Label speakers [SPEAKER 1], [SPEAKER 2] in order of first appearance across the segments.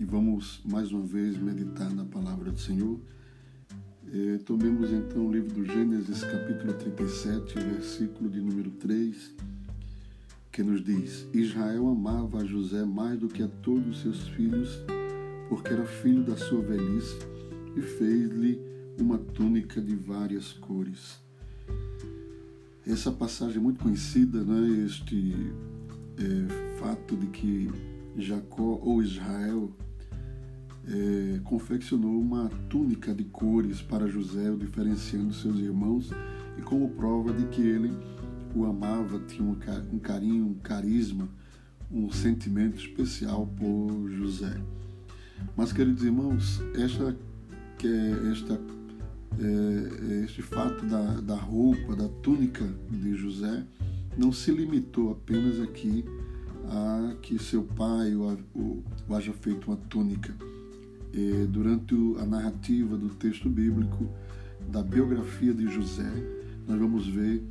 [SPEAKER 1] e vamos mais uma vez meditar na palavra do Senhor. É, tomemos então o livro do Gênesis, capítulo 37, versículo de número 3, que nos diz: Israel amava a José mais do que a todos os seus filhos, porque era filho da sua velhice, e fez-lhe uma túnica de várias cores. Essa passagem é muito conhecida, né? este é, fato de que Jacó ou Israel é, confeccionou uma túnica de cores para José, o diferenciando seus irmãos, e como prova de que ele o amava, tinha um carinho, um carisma, um sentimento especial por José. Mas, queridos irmãos, esta, esta, é, este fato da, da roupa, da túnica de José, não se limitou apenas aqui a que seu pai o, o, o haja feito uma túnica durante a narrativa do texto bíblico da biografia de José, nós vamos ver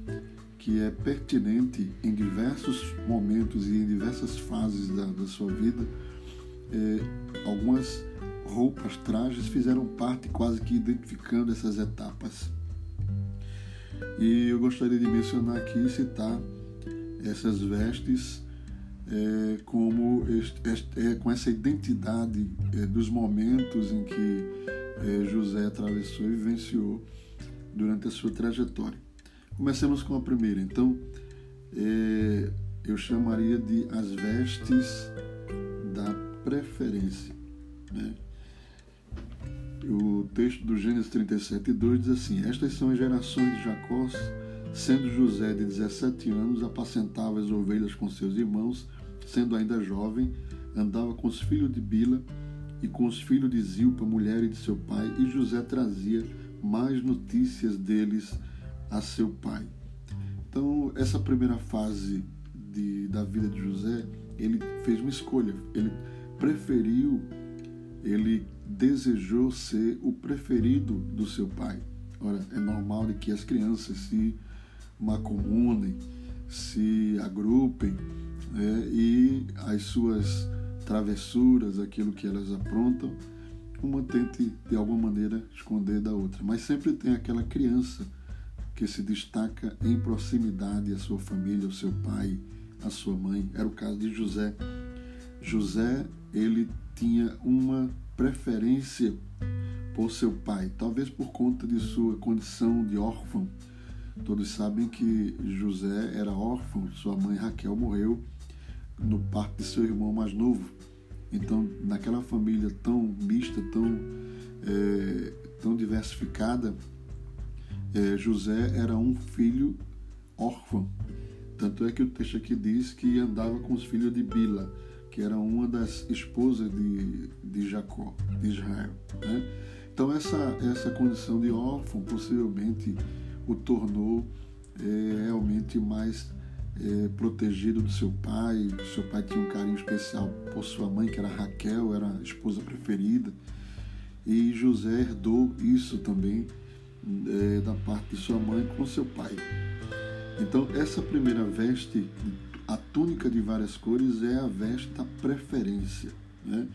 [SPEAKER 1] que é pertinente em diversos momentos e em diversas fases da, da sua vida. É, algumas roupas, trajes fizeram parte quase que identificando essas etapas. E eu gostaria de mencionar aqui e citar essas vestes é, como este, este, é, com essa identidade é, dos momentos em que é, José atravessou e vivenciou durante a sua trajetória. Comecemos com a primeira. Então, é, eu chamaria de as vestes da preferência. Né? O texto do Gênesis 37, 2 diz assim: Estas são as gerações de Jacó, sendo José de 17 anos, apacentava as ovelhas com seus irmãos sendo ainda jovem, andava com os filhos de Bila e com os filhos de Zilpa, mulher de seu pai, e José trazia mais notícias deles a seu pai. Então, essa primeira fase de, da vida de José, ele fez uma escolha. Ele preferiu, ele desejou ser o preferido do seu pai. Ora, é normal de que as crianças se macomunem, se agrupem né, e as suas travessuras, aquilo que elas aprontam, uma tente de alguma maneira esconder da outra. Mas sempre tem aquela criança que se destaca em proximidade à sua família, ao seu pai, à sua mãe. Era o caso de José. José, ele tinha uma preferência por seu pai, talvez por conta de sua condição de órfão. Todos sabem que José era órfão, sua mãe Raquel morreu no parto de seu irmão mais novo. Então, naquela família tão mista, tão, é, tão diversificada, é, José era um filho órfão. Tanto é que o texto aqui diz que andava com os filhos de Bila, que era uma das esposas de, de Jacó, de Israel. Né? Então, essa, essa condição de órfão possivelmente o tornou é, realmente mais é, protegido do seu pai. Seu pai tinha um carinho especial por sua mãe, que era Raquel, era a esposa preferida. E José herdou isso também é, da parte de sua mãe com seu pai. Então, essa primeira veste, a túnica de várias cores, é a veste da preferência. Né?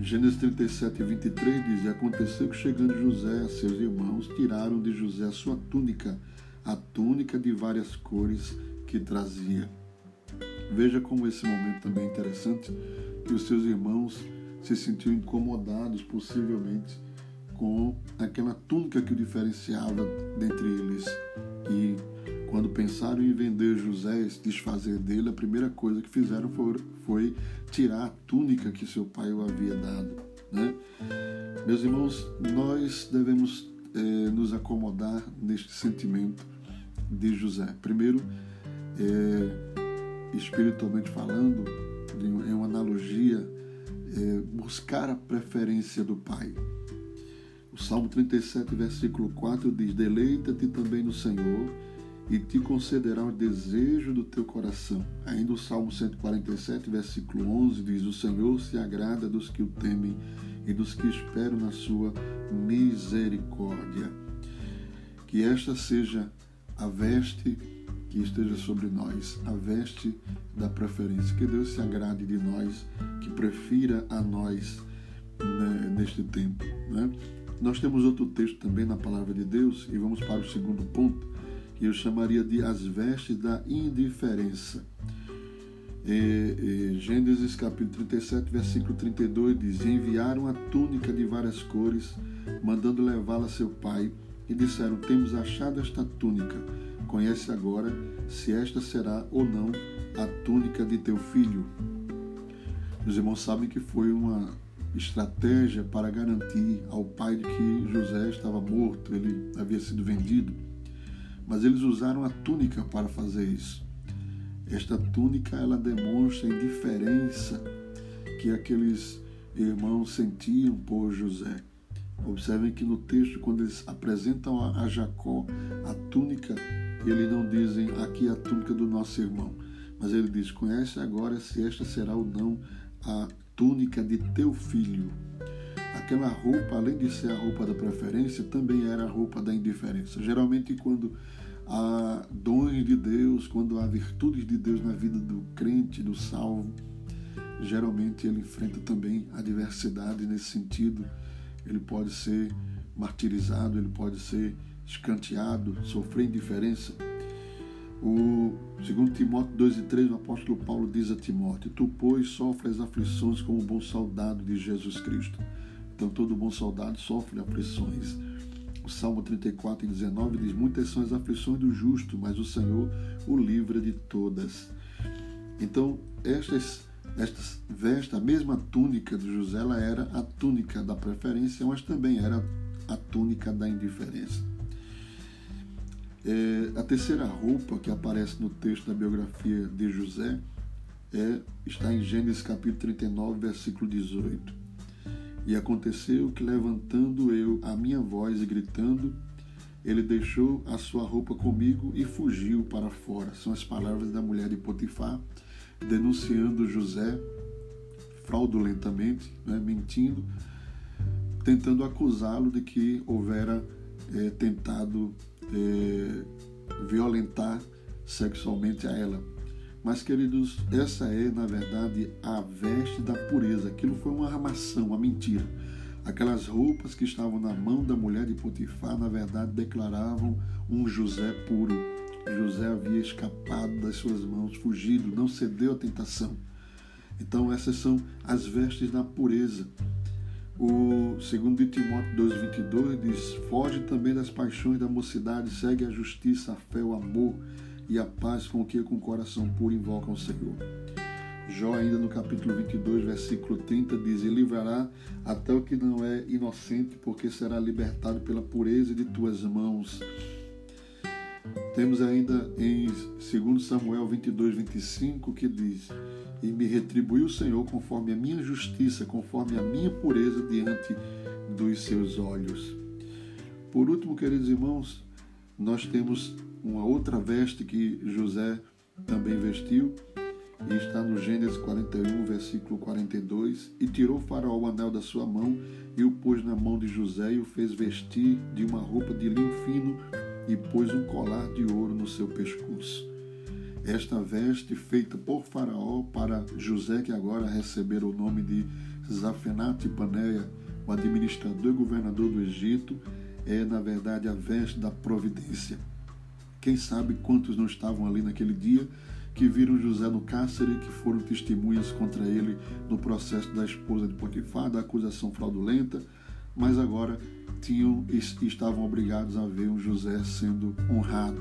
[SPEAKER 1] Gênesis 37, 23 diz: Aconteceu que chegando José a seus irmãos, tiraram de José a sua túnica, a túnica de várias cores que trazia. Veja como esse momento também é interessante, que os seus irmãos se sentiam incomodados, possivelmente, com aquela túnica que o diferenciava dentre eles. E quando pensaram em vender José se desfazer dele, a primeira coisa que fizeram foi, foi tirar a túnica que seu pai o havia dado. Né? Meus irmãos, nós devemos eh, nos acomodar neste sentimento de José. Primeiro, é, espiritualmente falando, em uma analogia, é, buscar a preferência do Pai. O Salmo 37, versículo 4 diz: Deleita-te também no Senhor e te concederá o desejo do teu coração. Ainda o Salmo 147, versículo 11 diz: O Senhor se agrada dos que o temem e dos que esperam na sua misericórdia. Que esta seja a veste que esteja sobre nós a veste da preferência. Que Deus se agrade de nós, que prefira a nós, né, neste tempo. Né? Nós temos outro texto também na palavra de Deus, e vamos para o segundo ponto, que eu chamaria de as vestes da indiferença. E, e, Gênesis capítulo 37, versículo 32 diz: Enviaram a túnica de várias cores, mandando levá-la a seu pai, e disseram: Temos achado esta túnica. Conhece agora se esta será ou não a túnica de teu filho. Os irmãos sabem que foi uma estratégia para garantir ao pai que José estava morto, ele havia sido vendido. Mas eles usaram a túnica para fazer isso. Esta túnica ela demonstra a indiferença que aqueles irmãos sentiam por José. Observem que no texto, quando eles apresentam a Jacó a túnica, eles não dizem aqui é a túnica do nosso irmão, mas ele diz: Conhece agora se esta será ou não a túnica de teu filho. Aquela roupa, além de ser a roupa da preferência, também era a roupa da indiferença. Geralmente, quando há dons de Deus, quando há virtudes de Deus na vida do crente, do salvo, geralmente ele enfrenta também adversidade nesse sentido. Ele pode ser martirizado, ele pode ser escanteado, sofrer indiferença. O segundo Timóteo 2 e 3, o apóstolo Paulo diz a Timóteo: Tu, pois, sofres aflições como bom soldado de Jesus Cristo. Então, todo bom soldado sofre aflições. O Salmo 34 e 19 diz: Muitas são as aflições do justo, mas o Senhor o livra de todas. Então, estas, estas vestes, a mesma túnica de José, ela era a túnica da preferência, mas também era a túnica da indiferença. É, a terceira roupa que aparece no texto da biografia de José é, está em Gênesis capítulo 39, versículo 18. E aconteceu que, levantando eu a minha voz e gritando, ele deixou a sua roupa comigo e fugiu para fora. São as palavras da mulher de Potifar, denunciando José fraudulentamente, né, mentindo, tentando acusá-lo de que houvera é, tentado é, violentar sexualmente a ela. Mas, queridos, essa é, na verdade, a veste da pureza. Aquilo foi uma armação, uma mentira. Aquelas roupas que estavam na mão da mulher de Potifar, na verdade, declaravam um José puro. José havia escapado das suas mãos, fugido, não cedeu à tentação. Então, essas são as vestes da pureza. O segundo de Timóteo 2,22 diz: Foge também das paixões da mocidade, segue a justiça, a fé, o amor e a paz com que com o coração puro invocam o Senhor. Jó, ainda no capítulo 22, versículo 30, diz: E livrará até o que não é inocente, porque será libertado pela pureza de tuas mãos. Temos ainda em 2 Samuel 22, 25, que diz: E me retribuiu o Senhor conforme a minha justiça, conforme a minha pureza diante dos seus olhos. Por último, queridos irmãos, nós temos uma outra veste que José também vestiu, e está no Gênesis 41, versículo 42. E tirou Faraó o anel da sua mão e o pôs na mão de José e o fez vestir de uma roupa de linho fino e pôs um colar de ouro no seu pescoço. Esta veste, feita por Faraó para José, que agora receber o nome de Zafenat Paneia, o administrador e governador do Egito, é na verdade a veste da providência. Quem sabe quantos não estavam ali naquele dia que viram José no cárcere, que foram testemunhas contra ele no processo da esposa de Potifar, da acusação fraudulenta, mas agora tinham estavam obrigados a ver um José sendo honrado,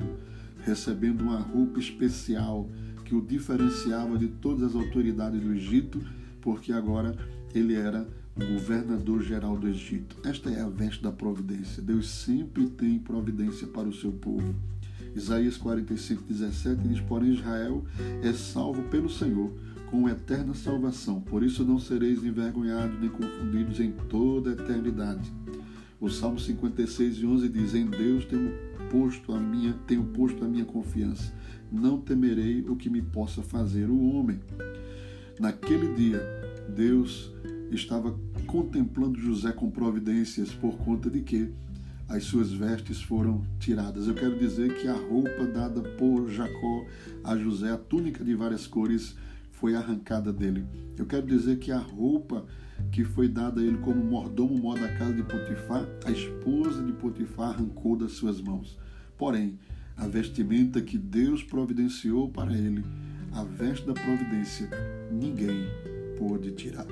[SPEAKER 1] recebendo uma roupa especial que o diferenciava de todas as autoridades do Egito, porque agora ele era o governador geral do Egito. Esta é a veste da providência. Deus sempre tem providência para o seu povo. Isaías 45, 17 diz: Porém, Israel é salvo pelo Senhor, com eterna salvação. Por isso não sereis envergonhados nem confundidos em toda a eternidade. O Salmo 56 e 11 diz: Em Deus tenho posto a minha, tenho posto a minha confiança. Não temerei o que me possa fazer o homem. Naquele dia, Deus estava contemplando José com providências por conta de que as suas vestes foram tiradas. Eu quero dizer que a roupa dada por Jacó a José, a túnica de várias cores, foi arrancada dele. Eu quero dizer que a roupa que foi dada a ele como mordomo mor da casa de Potifar, a esposa de Potifar arrancou das suas mãos. Porém, a vestimenta que Deus providenciou para ele, a veste da providência, ninguém pôde tirar.